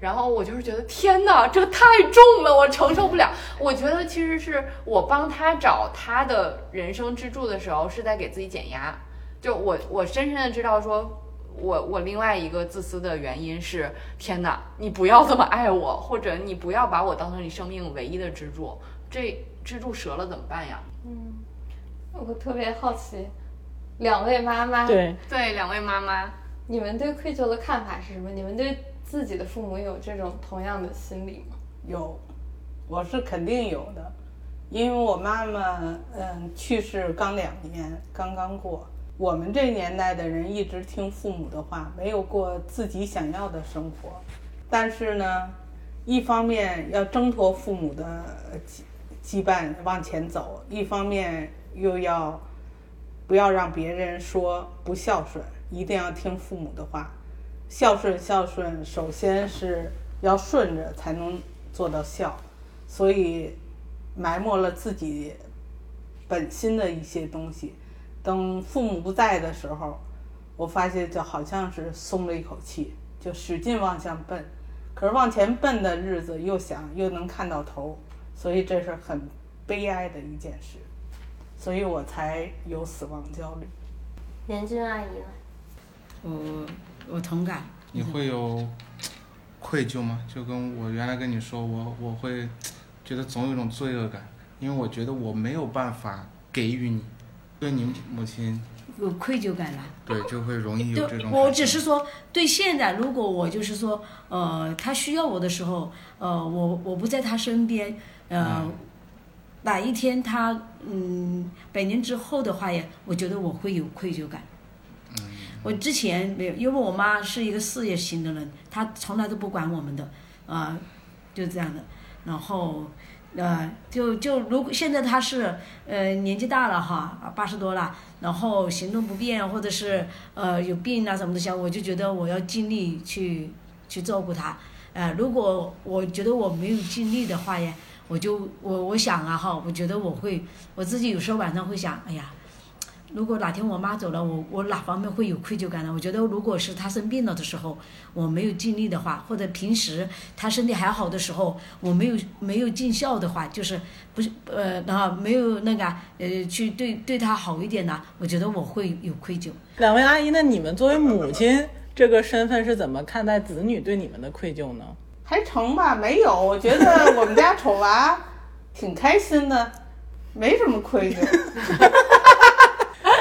然后我就是觉得天哪，这太重了，我承受不了。我觉得其实是我帮他找他的人生支柱的时候，是在给自己减压。就我我深深的知道，说我我另外一个自私的原因是，天哪，你不要这么爱我，或者你不要把我当成你生命唯一的支柱，这支柱折了怎么办呀？嗯，我特别好奇，两位妈妈，对对，两位妈妈，你们对愧疚的看法是什么？你们对？自己的父母有这种同样的心理吗？有，我是肯定有的，因为我妈妈嗯去世刚两年，刚刚过。我们这年代的人一直听父母的话，没有过自己想要的生活。但是呢，一方面要挣脱父母的羁羁绊往前走，一方面又要不要让别人说不孝顺，一定要听父母的话。孝顺孝顺，首先是要顺着才能做到孝，所以埋没了自己本心的一些东西。等父母不在的时候，我发现就好像是松了一口气，就使劲往前奔。可是往前奔的日子又想又能看到头，所以这是很悲哀的一件事。所以我才有死亡焦虑。年军阿姨呢？我。我同感。你会有愧疚吗？就跟我原来跟你说，我我会觉得总有一种罪恶感，因为我觉得我没有办法给予你，对你母亲有愧疚感了。对，就会容易有这种。我只是说，对现在，如果我就是说，呃，他需要我的时候，呃，我我不在他身边，呃，哪一天他嗯百年之后的话呀，我觉得我会有愧疚感。我之前没有，因为我妈是一个事业型的人，她从来都不管我们的，啊，就这样的。然后，呃，就就如果现在她是呃年纪大了哈，八十多了，然后行动不便或者是呃有病啊什么的，想我就觉得我要尽力去去照顾她。呃，如果我觉得我没有尽力的话呀，我就我我想啊哈，我觉得我会我自己有时候晚上会想，哎呀。如果哪天我妈走了，我我哪方面会有愧疚感呢？我觉得，如果是她生病了的时候，我没有尽力的话，或者平时她身体还好的时候，我没有没有尽孝的话，就是不是呃，然后没有那个呃，去对对她好一点呢？我觉得我会有愧疚。两位阿姨，那你们作为母亲这个身份是怎么看待子女对你们的愧疚呢？还成吧，没有，我觉得我们家丑娃挺开心的，没什么愧疚。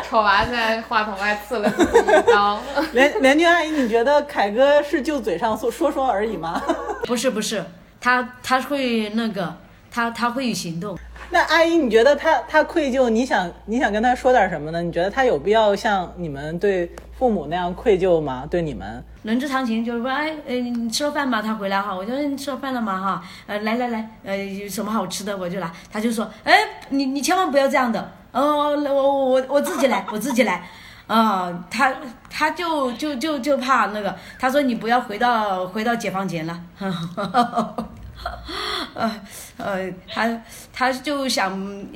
丑娃在话筒外刺了自己一刀。连连军阿姨，你觉得凯哥是就嘴上说说说而已吗？不是不是，他他会那个，他他会有行动。那阿姨，你觉得他他愧疚？你想你想跟他说点什么呢？你觉得他有必要像你们对父母那样愧疚吗？对你们？人之常情，就是说，哎，呃，你吃了饭吗？他回来哈，我就说你吃了饭了吗？哈，呃，来来来，呃，有什么好吃的我就来。他就说，哎，你你千万不要这样的，哦，我我我我自己来，我自己来。啊、他他就就就就怕那个，他说你不要回到回到解放前了，呃呃，他他就想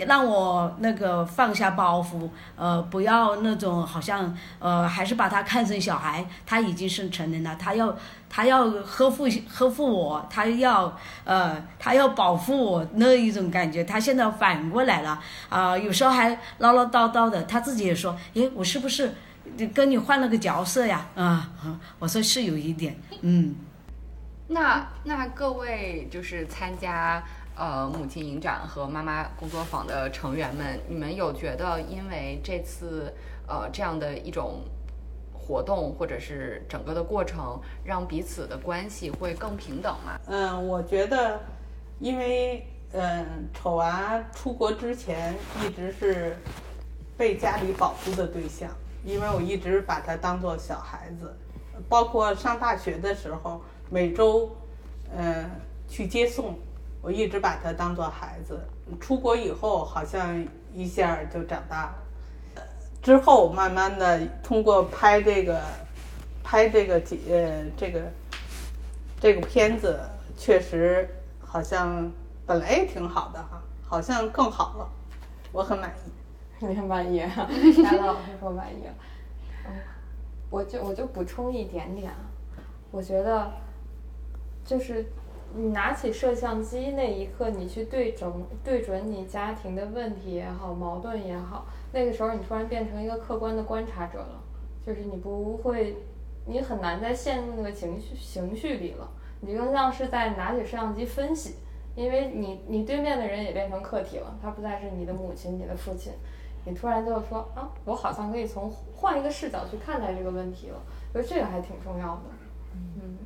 让我那个放下包袱，呃，不要那种好像呃，还是把他看成小孩，他已经是成人了，他要他要呵护呵护我，他要呃他要保护我那一种感觉，他现在反过来了啊、有时候还唠唠叨叨的，他自己也说，诶，我是不是跟你换了个角色呀？啊、我说是有一点，嗯。那那各位就是参加呃母亲影展和妈妈工作坊的成员们，你们有觉得因为这次呃这样的一种活动或者是整个的过程，让彼此的关系会更平等吗？嗯，我觉得，因为嗯，丑娃出国之前一直是被家里保护的对象，因为我一直把他当做小孩子，包括上大学的时候，每周嗯去接送，我一直把他当做孩子。出国以后，好像一下就长大了。之后慢慢的通过拍这个拍这个节呃这个这个片子，确实好像本来也挺好的哈，好像更好了，我很满意。你很满意啊？杨老师说满意了。嗯，我就我就补充一点点啊，我觉得就是你拿起摄像机那一刻，你去对准对准你家庭的问题也好，矛盾也好，那个时候你突然变成一个客观的观察者了，就是你不会，你很难再陷入那个情绪情绪里了，你更像是在拿起摄像机分析。因为你你对面的人也变成客体了，他不再是你的母亲、你的父亲，你突然就说啊，我好像可以从换一个视角去看待这个问题了，所以这个还挺重要的。嗯，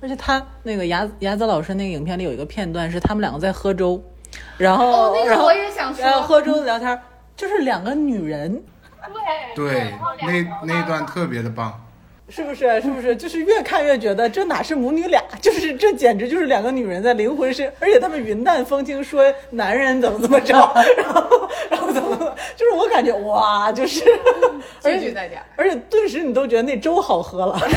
而且他那个雅雅子老师那个影片里有一个片段是他们两个在喝粥，然后、哦，那然后个我也想说，然后喝粥聊天，就是两个女人，对对，那那一段特别的棒。是不是？是不是？就是越看越觉得这哪是母女俩，就是这简直就是两个女人在灵魂深，而且他们云淡风轻说男人怎么怎么着，然后然后怎么怎么，就是我感觉哇，就是，而且句句在点儿。而且顿时你都觉得那粥好喝了。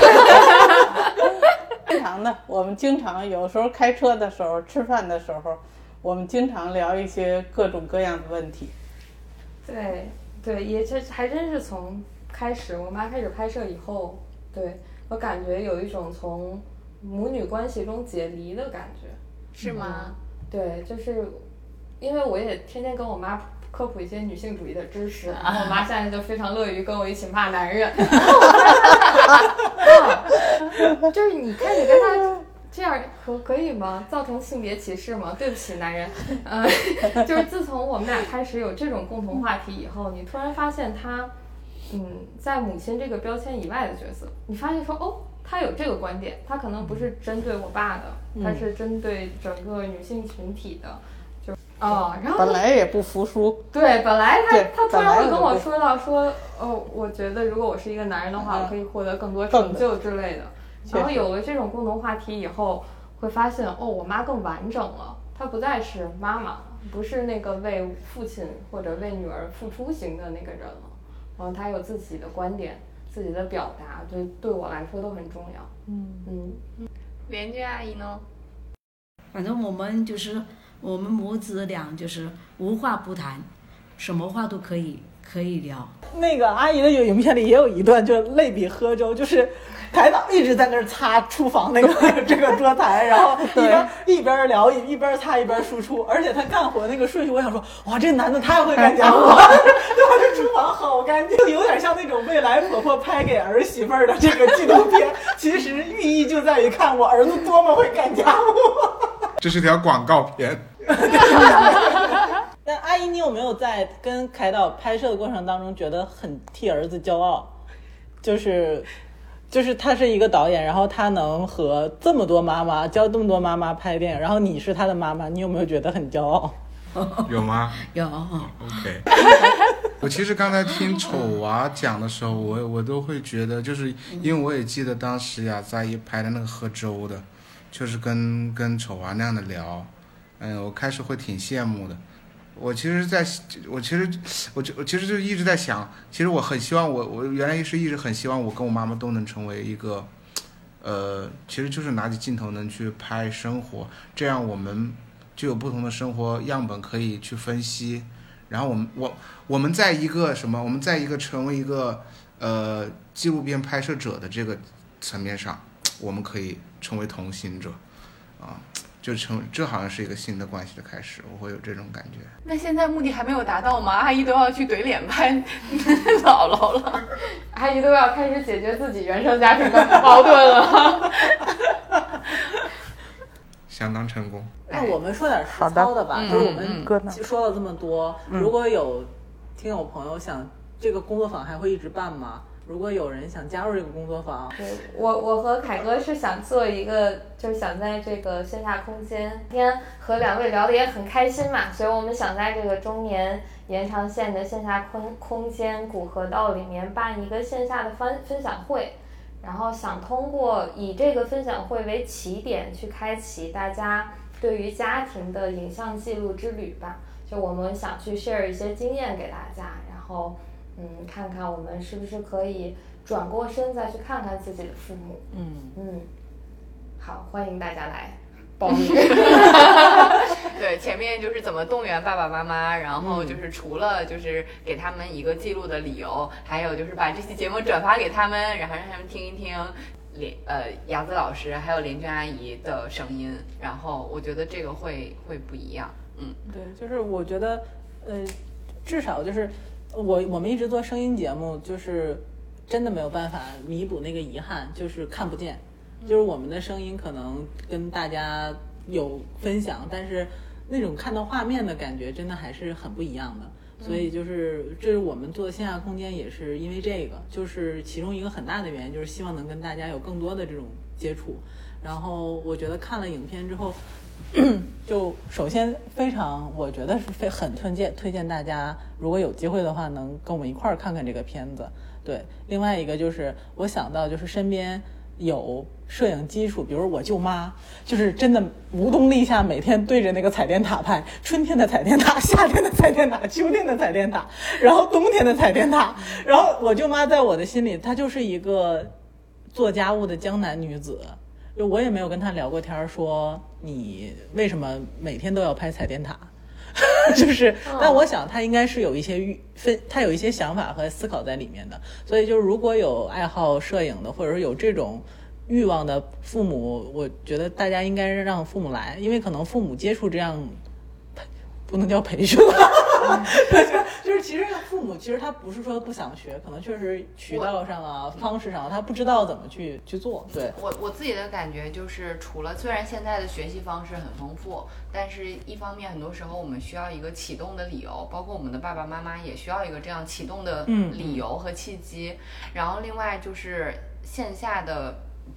经常的，我们经常有时候开车的时候、吃饭的时候，我们经常聊一些各种各样的问题。对对，也这还真是从开始我妈开始拍摄以后，对我感觉有一种从母女关系中解离的感觉。是吗？对，就是因为我也天天跟我妈科普一些女性主义的知识，然后我妈现在就非常乐于跟我一起骂男人。嗯 就是你开始跟他这样可可以吗？造成性别歧视吗？对不起，男人。嗯，就是自从我们俩开始有这种共同话题以后，你突然发现他，嗯，在母亲这个标签以外的角色，你发现说哦。他有这个观点，他可能不是针对我爸的，他是针对整个女性群体的，就哦，然后本来也不服输，对，本来他对他突然会跟我说到说，哦，我觉得如果我是一个男人的话，嗯我可以获得更多成就之类的。然后有了这种共同话题以后，会发现哦，我妈更完整了，她不再是妈妈，不是那个为父亲或者为女儿付出型的那个人了。然后她有自己的观点、自己的表达，对对我来说都很重要。嗯嗯，连娟阿姨呢？反正我们就是我们母子俩就是无话不谈，什么话都可以可以聊。那个阿姨的影片里也有一段，就类比喝粥，就是台长一直在那儿擦厨房那个 这个桌台，然后一边一边聊一一边擦一边输出，而且他干活那个顺序，我想说，哇，这男的太会干家务了，对吧？这厨房好干净，就有点像那种未来婆婆拍给儿媳妇儿的这个纪录片，其实寓意就在于看我儿子多么会干家务。这是条广告片。那阿姨，你有没有在跟凯导拍摄的过程当中觉得很替儿子骄傲？就是，就是他是一个导演，然后他能和这么多妈妈教这么多妈妈拍电影，然后你是他的妈妈，你有没有觉得很骄傲？有吗有，？OK，我其实刚才听丑娃讲的时候，我我都会觉得，就是因为我也记得当时雅扎伊拍的那个喝粥的，就是跟跟丑娃那样的聊，嗯，我开始会挺羡慕的。我其实在，我其实我就我其实就一直在想，其实我很希望我我原来是一直很希望我跟我妈妈都能成为一个，呃，其实就是拿起镜头能去拍生活，这样我们就有不同的生活样本可以去分析。然后我们我我们在一个什么？我们在一个成为一个呃纪录片拍摄者的这个层面上，我们可以成为同行者，啊，就成这好像是一个新的关系的开始，我会有这种感觉。那现在目的还没有达到吗？阿姨都要去怼脸拍姥姥了，阿姨都要开始解决自己原生家庭的 矛盾了。相当成功。那我们说点实操的吧，嗯就是我嗯们其实说了这么多，如果有听友朋友想这个工作坊还会一直办吗？如果有人想加入这个工作坊，对我，我和凯哥是想做一个，就是想在这个线下空间，今天和两位聊得也很开心嘛，所以我们想在这个中年延长线的线下空空间古河道里面办一个线下的分分享会，然后想通过以这个分享会为起点，去开启大家对于家庭的影像记录之旅吧。就我们想去 share 一些经验给大家，然后嗯，看看我们是不是可以转过身再去看看自己的父母。嗯，嗯，好，欢迎大家来 报名。对，前面就是怎么动员爸爸妈妈，然后就是除了就是给他们一个记录的理由，还有就是把这期节目转发给他们，然后让他们听一听连呃雅子老师还有连娟阿姨的声音，然后我觉得这个会会不一样，嗯，对，就是我觉得，呃，至少就是我我们一直做声音节目，就是真的没有办法弥补那个遗憾，就是看不见，就是我们的声音可能跟大家有分享，但是那种看到画面的感觉，真的还是很不一样的。所以就是，这是我们做线下空间，也是因为这个，就是其中一个很大的原因，就是希望能跟大家有更多的这种接触。然后我觉得看了影片之后，就首先非常，我觉得是非很推荐推荐大家，如果有机会的话，能跟我们一块儿看看这个片子。对，另外一个就是我想到就是身边有摄影基础，比如我舅妈，就是真的无冬立夏，每天对着那个彩电塔拍，春天的彩电塔，夏天的彩电塔，秋天的彩电塔，然后冬天的彩电塔，然后我舅妈在我的心里，她就是一个做家务的江南女子。就我也没有跟他聊过天儿，说你为什么每天都要拍彩电塔？就是，但我想他应该是有一些预分，他有一些想法和思考在里面的。所以，就是如果有爱好摄影的，或者说有这种欲望的父母，我觉得大家应该让父母来，因为可能父母接触这样，不能叫培训了，就是其实父母其实他不是说不想学，可能确实渠道上啊、方式上他不知道怎么去去做。对，我我自己的感觉就是，除了虽然现在的学习方式很丰富，但是一方面很多时候我们需要一个启动的理由，包括我们的爸爸妈妈也需要一个这样启动的嗯理由和契机。然后另外就是线下的。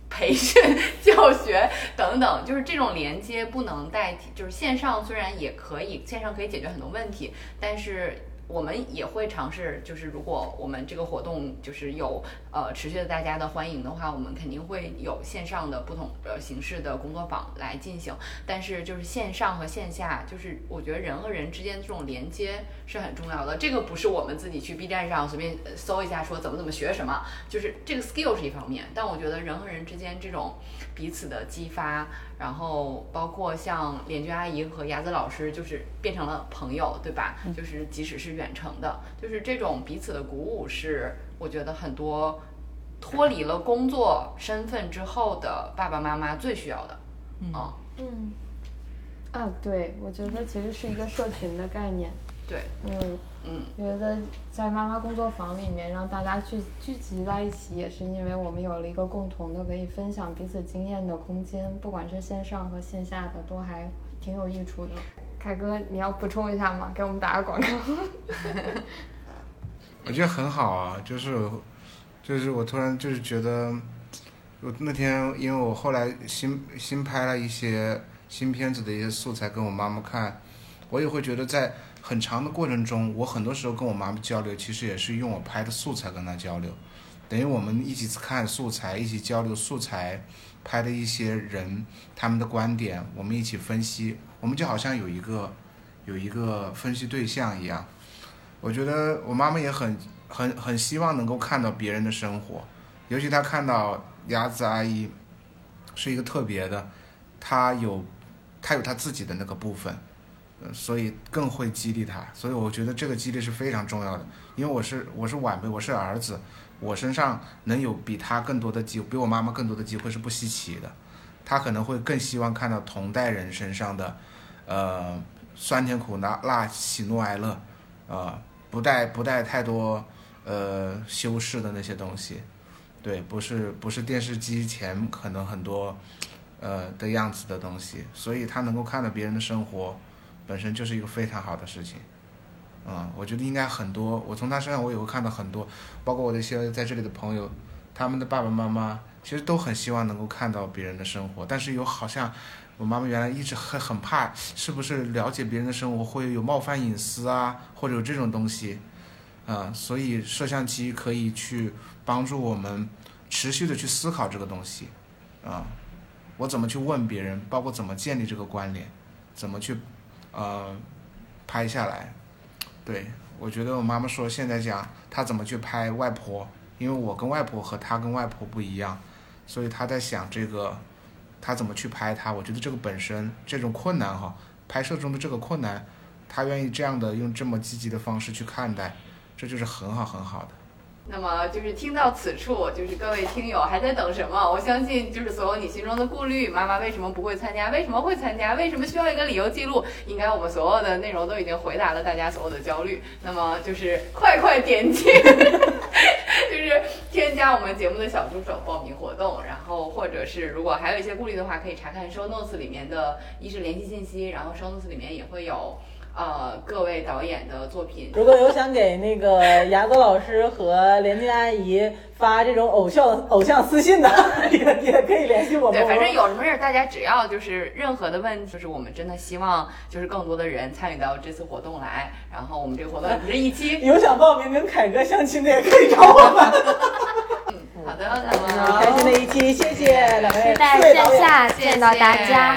培训、教学等等，就是这种连接不能代替。就是线上虽然也可以，线上可以解决很多问题，但是我们也会尝试，就是如果我们这个活动就是有呃持续的大家的欢迎的话，我们肯定会有线上的不同呃形式的工作坊来进行。但是就是线上和线下，就是我觉得人和人之间这种连接是很重要的。这个不是我们自己去 B 站上随便搜一下说怎么怎么学什么，就是这个 skill 是一方面，但我觉得人和人之间这种彼此的激发，然后包括像连娟阿姨和雅子老师，就是变成了朋友，对吧？就是即使是远程的，就是这种彼此的鼓舞，是我觉得很多脱离了工作身份之后的爸爸妈妈最需要的。嗯，嗯，啊，对，我觉得其实是一个社群的概念。对，嗯，嗯，觉得在妈妈工作坊里面让大家聚聚集在一起，也是因为我们有了一个共同的可以分享彼此经验的空间，不管是线上和线下的，都还挺有益处的。凯哥，你要补充一下吗？给我们打个广告。我觉得很好啊，就是就是我突然就是觉得，我那天因为我后来新新拍了一些新片子的一些素材给我妈妈看，我也会觉得在很长的过程中，我很多时候跟我妈妈交流，其实也是用我拍的素材跟她交流，等于我们一起看素材，一起交流素材拍的一些人他们的观点，我们一起分析，我们就好像有一个有一个分析对象一样。我觉得我妈妈也很很很希望能够看到别人的生活，尤其她看到鸭子阿姨是一个特别的，她有她有她自己的那个部分。所以更会激励他，所以我觉得这个激励是非常重要的。因为我是我是晚辈，我是儿子，我身上能有比他更多的机，比我妈妈更多的机会是不稀奇的。他可能会更希望看到同代人身上的，呃，酸甜苦辣辣喜怒哀乐，呃，不带不带太多呃修饰的那些东西，对，不是不是电视机前可能很多呃的样子的东西，所以他能够看到别人的生活。本身就是一个非常好的事情，嗯，我觉得应该很多。我从他身上我也会看到很多，包括我的一些在这里的朋友，他们的爸爸妈妈其实都很希望能够看到别人的生活，但是有好像我妈妈原来一直很很怕，是不是了解别人的生活会有冒犯隐私啊，或者有这种东西，啊，所以摄像机可以去帮助我们持续的去思考这个东西，啊，我怎么去问别人，包括怎么建立这个关联，怎么去。呃，拍下来，对我觉得我妈妈说现在讲她怎么去拍外婆，因为我跟外婆和她跟外婆不一样，所以她在想这个，她怎么去拍她？我觉得这个本身这种困难哈，拍摄中的这个困难，她愿意这样的用这么积极的方式去看待，这就是很好很好的。那么就是听到此处，就是各位听友还在等什么？我相信就是所有你心中的顾虑，妈妈为什么不会参加？为什么会参加？为什么需要一个理由记录？应该我们所有的内容都已经回答了大家所有的焦虑。那么就是快快点击，就是添加我们节目的小助手报名活动，然后或者是如果还有一些顾虑的话，可以查看 show notes 里面的一是联系信息，然后 show notes 里面也会有。呃，各位导演的作品，如果有想给那个牙哥老师和连金阿姨发这种偶像偶像私信的，也也可以联系我们。对，反正有什么事儿，大家只要就是任何的问题，就是我们真的希望就是更多的人参与到这次活动来。然后我们这个活动不是一期，有想报名跟凯哥相亲的也可以找我们。嗯，好的，那么开心的一期，谢谢两位，期待线下见到大家。